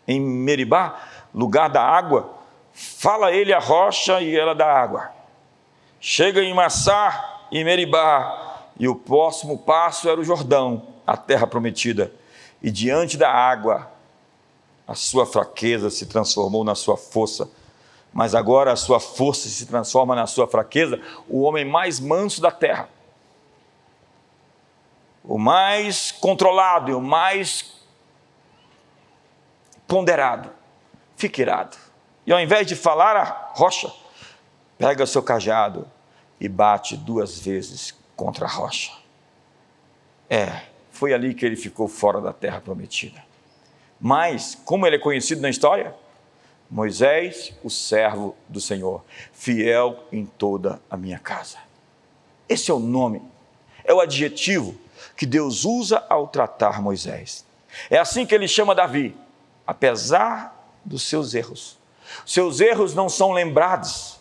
Em Meribá, lugar da água, fala ele a rocha e ela dá água. Chega em Massá e Meribá, e o próximo passo era o Jordão, a terra prometida. E diante da água, a sua fraqueza se transformou na sua força, mas agora a sua força se transforma na sua fraqueza, o homem mais manso da terra, o mais controlado e o mais ponderado, fica irado. E ao invés de falar a rocha, pega seu cajado e bate duas vezes contra a rocha. É, foi ali que ele ficou fora da terra prometida. Mas, como ele é conhecido na história? Moisés, o servo do Senhor, fiel em toda a minha casa. Esse é o nome, é o adjetivo que Deus usa ao tratar Moisés. É assim que ele chama Davi, apesar dos seus erros. Seus erros não são lembrados.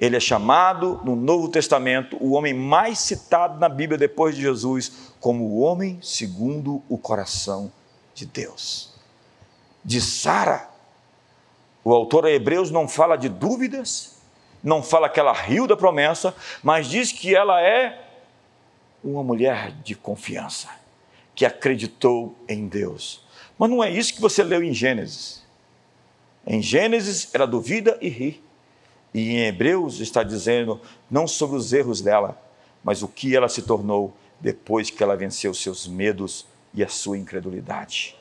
Ele é chamado no Novo Testamento o homem mais citado na Bíblia depois de Jesus como o homem segundo o coração de Deus de Sara. O autor a Hebreus não fala de dúvidas, não fala que ela riu da promessa, mas diz que ela é uma mulher de confiança, que acreditou em Deus. Mas não é isso que você leu em Gênesis. Em Gênesis ela duvida e ri. E em Hebreus está dizendo não sobre os erros dela, mas o que ela se tornou depois que ela venceu seus medos e a sua incredulidade.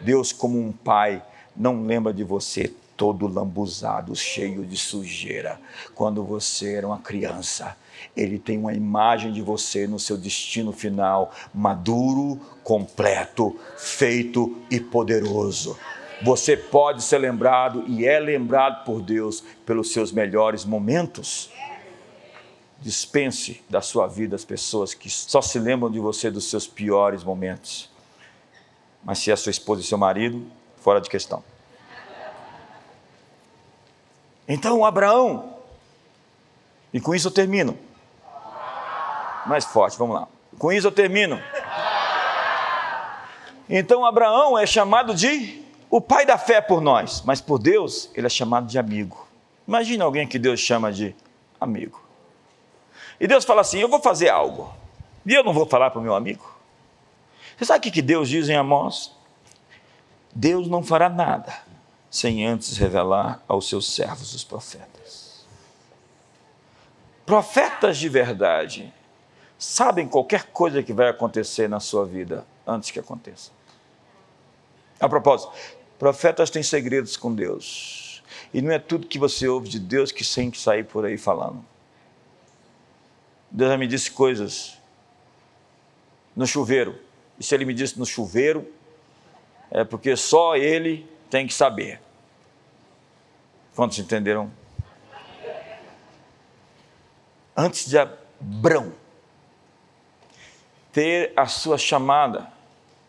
Deus, como um pai, não lembra de você todo lambuzado, cheio de sujeira, quando você era uma criança. Ele tem uma imagem de você no seu destino final, maduro, completo, feito e poderoso. Você pode ser lembrado e é lembrado por Deus pelos seus melhores momentos. Dispense da sua vida as pessoas que só se lembram de você dos seus piores momentos. Mas se é sua esposa e seu marido, fora de questão. Então, Abraão, e com isso eu termino. Mais forte, vamos lá. Com isso eu termino. Então, Abraão é chamado de o pai da fé por nós, mas por Deus ele é chamado de amigo. Imagina alguém que Deus chama de amigo. E Deus fala assim: Eu vou fazer algo, e eu não vou falar para o meu amigo. Você sabe o que Deus diz em Amós? Deus não fará nada sem antes revelar aos seus servos, os profetas. Profetas de verdade sabem qualquer coisa que vai acontecer na sua vida antes que aconteça. A propósito, profetas têm segredos com Deus. E não é tudo que você ouve de Deus que que sair por aí falando. Deus já me disse coisas no chuveiro. Se ele me disse no chuveiro, é porque só ele tem que saber. Quantos entenderam? Antes de Abrão ter a sua chamada,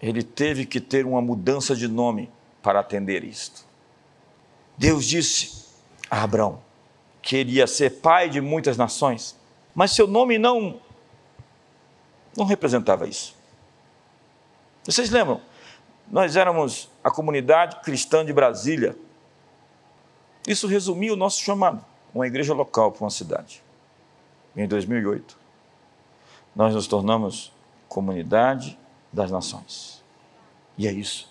ele teve que ter uma mudança de nome para atender isto. Deus disse a Abraão que ele ia ser pai de muitas nações, mas seu nome não não representava isso. Vocês lembram? Nós éramos a comunidade cristã de Brasília. Isso resumia o nosso chamado, uma igreja local para uma cidade. Em 2008, nós nos tornamos comunidade das nações. E é isso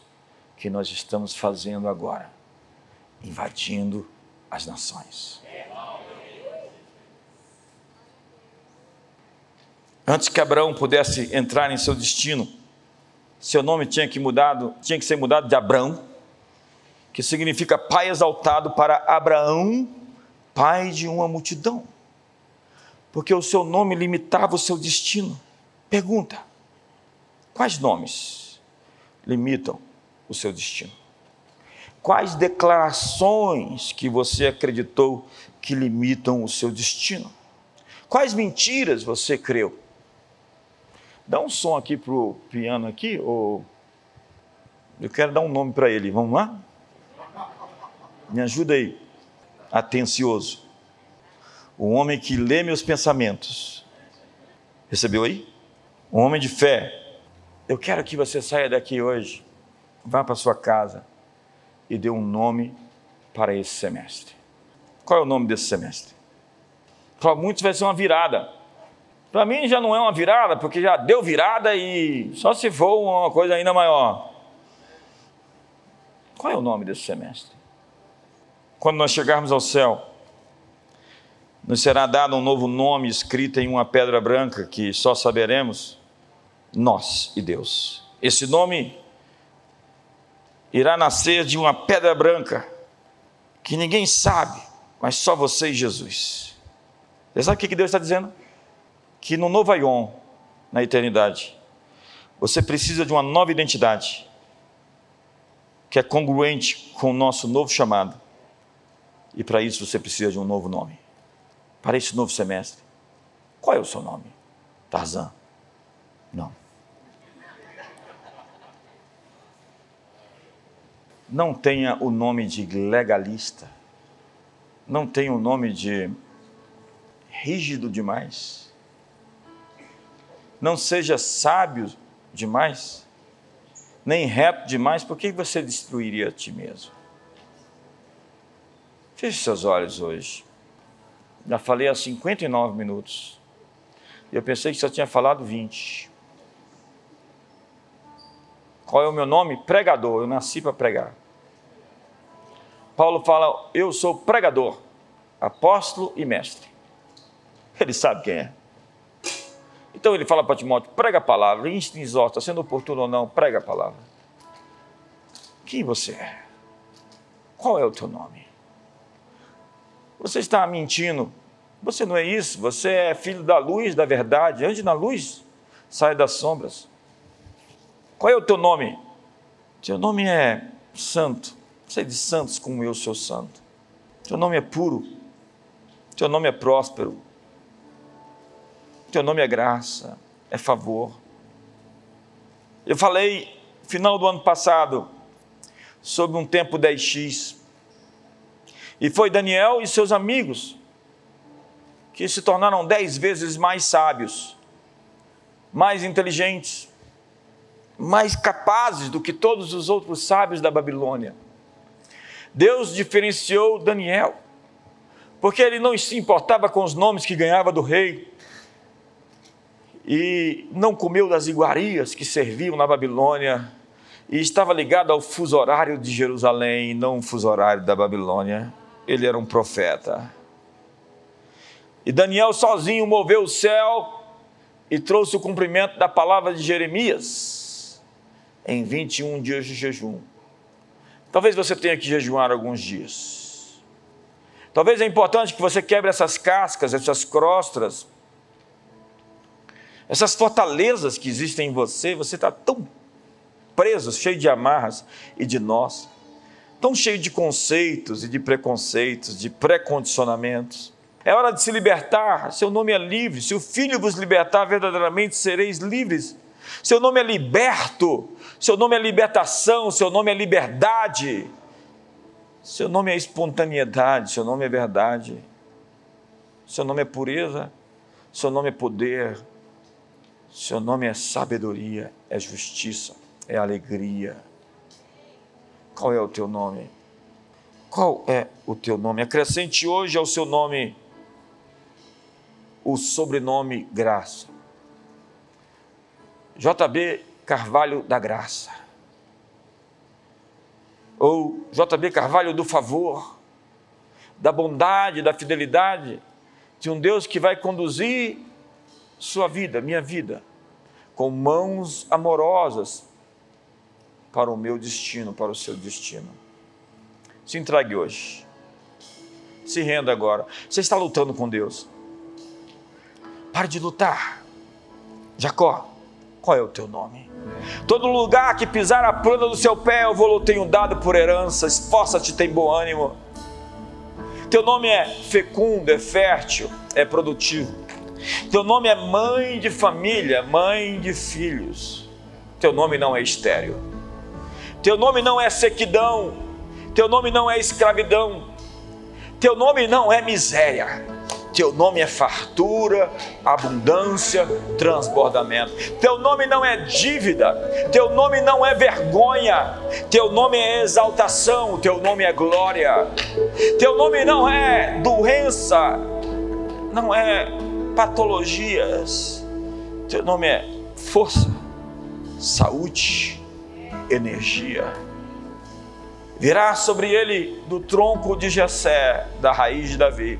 que nós estamos fazendo agora, invadindo as nações. Antes que Abraão pudesse entrar em seu destino, seu nome tinha que mudado, tinha que ser mudado de Abraão, que significa pai exaltado para Abraão, pai de uma multidão. Porque o seu nome limitava o seu destino. Pergunta: quais nomes limitam o seu destino? Quais declarações que você acreditou que limitam o seu destino? Quais mentiras você creu? Dá um som aqui para o piano aqui, ou eu quero dar um nome para ele. Vamos lá? Me ajuda aí. Atencioso. O homem que lê meus pensamentos. Recebeu aí? Um homem de fé. Eu quero que você saia daqui hoje, vá para sua casa e dê um nome para esse semestre. Qual é o nome desse semestre? Para muitos vai ser uma virada. Para mim já não é uma virada, porque já deu virada e só se for uma coisa ainda maior. Qual é o nome desse semestre? Quando nós chegarmos ao céu, nos será dado um novo nome escrito em uma pedra branca que só saberemos nós e Deus. Esse nome irá nascer de uma pedra branca que ninguém sabe, mas só você e Jesus. Você sabe o que Deus está dizendo? Que no novo Aion, na eternidade, você precisa de uma nova identidade, que é congruente com o nosso novo chamado. E para isso você precisa de um novo nome. Para esse novo semestre. Qual é o seu nome? Tarzan. Não. Não tenha o nome de legalista. Não tenha o nome de rígido demais. Não seja sábio demais, nem reto demais, por que você destruiria a ti mesmo? Feche seus olhos hoje. Já falei há 59 minutos. Eu pensei que só tinha falado 20. Qual é o meu nome? Pregador. Eu nasci para pregar. Paulo fala: Eu sou pregador, apóstolo e mestre. Ele sabe quem é. Então ele fala para Timóteo: prega a palavra, insta exorta, sendo oportuno ou não, prega a palavra. Quem você é? Qual é o teu nome? Você está mentindo. Você não é isso, você é filho da luz, da verdade. Ande na luz, sai das sombras. Qual é o teu nome? Teu nome é Santo. Você é de santos como eu sou santo. Teu nome é puro. Teu nome é próspero. Teu nome é graça, é favor. Eu falei, final do ano passado, sobre um tempo 10x. E foi Daniel e seus amigos que se tornaram dez vezes mais sábios, mais inteligentes, mais capazes do que todos os outros sábios da Babilônia. Deus diferenciou Daniel, porque ele não se importava com os nomes que ganhava do rei, e não comeu das iguarias que serviam na Babilônia, e estava ligado ao fuso horário de Jerusalém, não o fuso horário da Babilônia. Ele era um profeta. E Daniel sozinho moveu o céu e trouxe o cumprimento da palavra de Jeremias em 21 dias de jejum. Talvez você tenha que jejuar alguns dias. Talvez é importante que você quebre essas cascas, essas crostras, essas fortalezas que existem em você. Você está tão preso, cheio de amarras e de nós, tão cheio de conceitos e de preconceitos, de pré-condicionamentos. É hora de se libertar, seu nome é livre. Se o Filho vos libertar, verdadeiramente sereis livres. Seu nome é liberto, seu nome é libertação, seu nome é liberdade, seu nome é espontaneidade, seu nome é verdade, seu nome é pureza, seu nome é poder, seu nome é sabedoria, é justiça, é alegria. Qual é o teu nome? Qual é o teu nome? Acrescente hoje ao seu nome o sobrenome Graça. JB Carvalho da Graça. Ou JB Carvalho do Favor, da bondade, da fidelidade de um Deus que vai conduzir sua vida, minha vida, com mãos amorosas para o meu destino, para o seu destino. Se entregue hoje. Se renda agora. Você está lutando com Deus. Pare de lutar. Jacó, qual é o teu nome? Todo lugar que pisar a planta do seu pé, eu vou tenho dado por herança. Esforça-te, tem bom ânimo. Teu nome é fecundo, é fértil, é produtivo. Teu nome é mãe de família, mãe de filhos. Teu nome não é estéreo. Teu nome não é sequidão. Teu nome não é escravidão. Teu nome não é miséria. Teu nome é fartura, abundância, transbordamento. Teu nome não é dívida, teu nome não é vergonha, teu nome é exaltação, teu nome é glória. Teu nome não é doença, não é patologias. Teu nome é força, saúde, energia. Virá sobre ele do tronco de Jessé, da raiz de Davi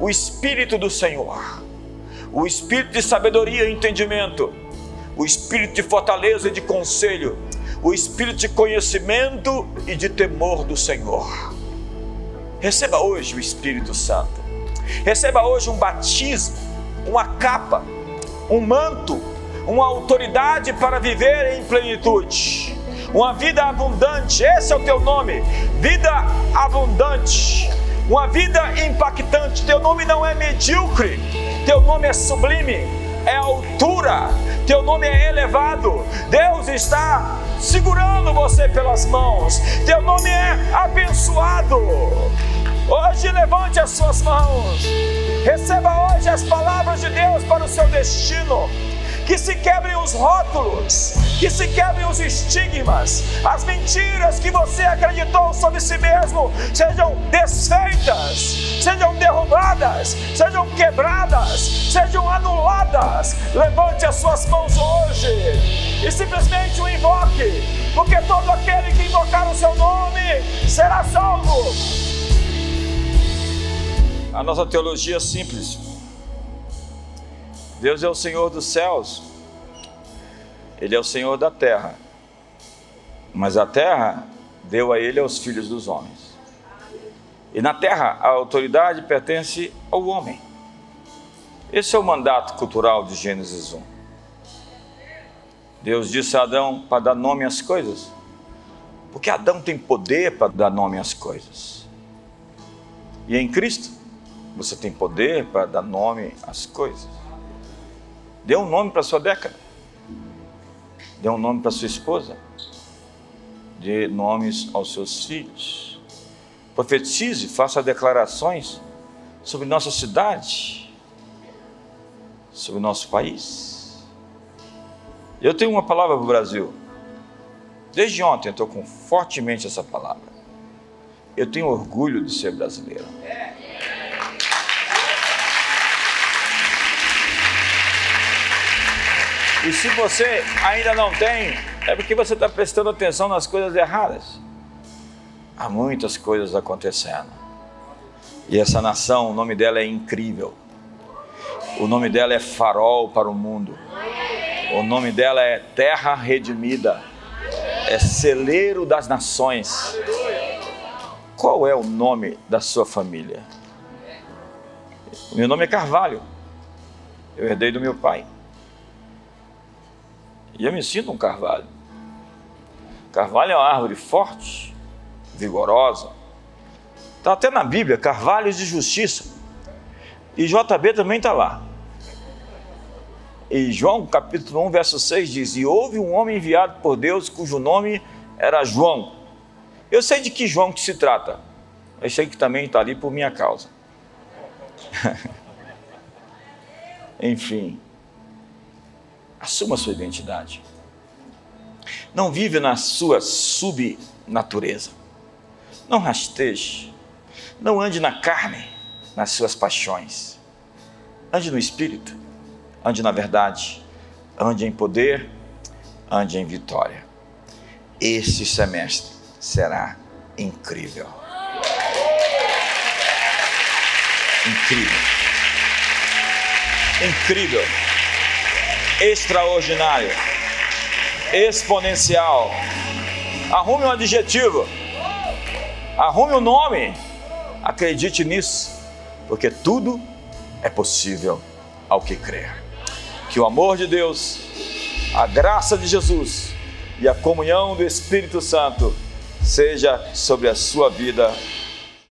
o Espírito do Senhor, o Espírito de sabedoria e entendimento, o Espírito de fortaleza e de conselho, o Espírito de conhecimento e de temor do Senhor. Receba hoje o Espírito Santo, receba hoje um batismo, uma capa, um manto, uma autoridade para viver em plenitude, uma vida abundante. Esse é o teu nome, vida abundante uma vida impactante. Teu nome não é medíocre, teu nome é sublime, é altura, teu nome é elevado. Deus está segurando você pelas mãos, teu nome é abençoado. Levante as suas mãos, receba hoje as palavras de Deus para o seu destino que se quebrem os rótulos, que se quebrem os estigmas, as mentiras que você acreditou sobre si mesmo sejam desfeitas, sejam derrubadas, sejam quebradas, sejam anuladas. Levante as suas mãos hoje e simplesmente o invoque, porque todo aquele que invocar o seu nome será salvo. A nossa teologia é simples Deus é o Senhor dos céus, Ele é o Senhor da terra, mas a terra deu a Ele aos filhos dos homens. E na terra a autoridade pertence ao homem. Esse é o mandato cultural de Gênesis 1. Deus disse a Adão para dar nome às coisas, porque Adão tem poder para dar nome às coisas. E em Cristo, você tem poder para dar nome às coisas. Dê um nome para sua década. Dê um nome para sua esposa. Dê nomes aos seus filhos. Profetize, faça declarações sobre nossa cidade, sobre nosso país. Eu tenho uma palavra para o Brasil. Desde ontem eu estou com fortemente essa palavra. Eu tenho orgulho de ser brasileiro. E se você ainda não tem, é porque você está prestando atenção nas coisas erradas. Há muitas coisas acontecendo. E essa nação, o nome dela é incrível. O nome dela é farol para o mundo. O nome dela é terra redimida. É celeiro das nações. Qual é o nome da sua família? Meu nome é Carvalho. Eu herdei do meu pai. E eu me sinto um carvalho. Carvalho é uma árvore forte, vigorosa. Está até na Bíblia, carvalhos de justiça. E JB também está lá. E João capítulo 1, verso 6 diz: E houve um homem enviado por Deus cujo nome era João. Eu sei de que João que se trata. Eu sei que também está ali por minha causa. Enfim, assuma sua identidade. Não vive na sua subnatureza. Não rasteje. Não ande na carne, nas suas paixões. Ande no espírito. Ande na verdade. Ande em poder. Ande em vitória. Este semestre será incrível. Incrível. Incrível. Extraordinário. Exponencial. Arrume um adjetivo. Arrume um nome. Acredite nisso, porque tudo é possível ao que crer. Que o amor de Deus, a graça de Jesus e a comunhão do Espírito Santo seja sobre a sua vida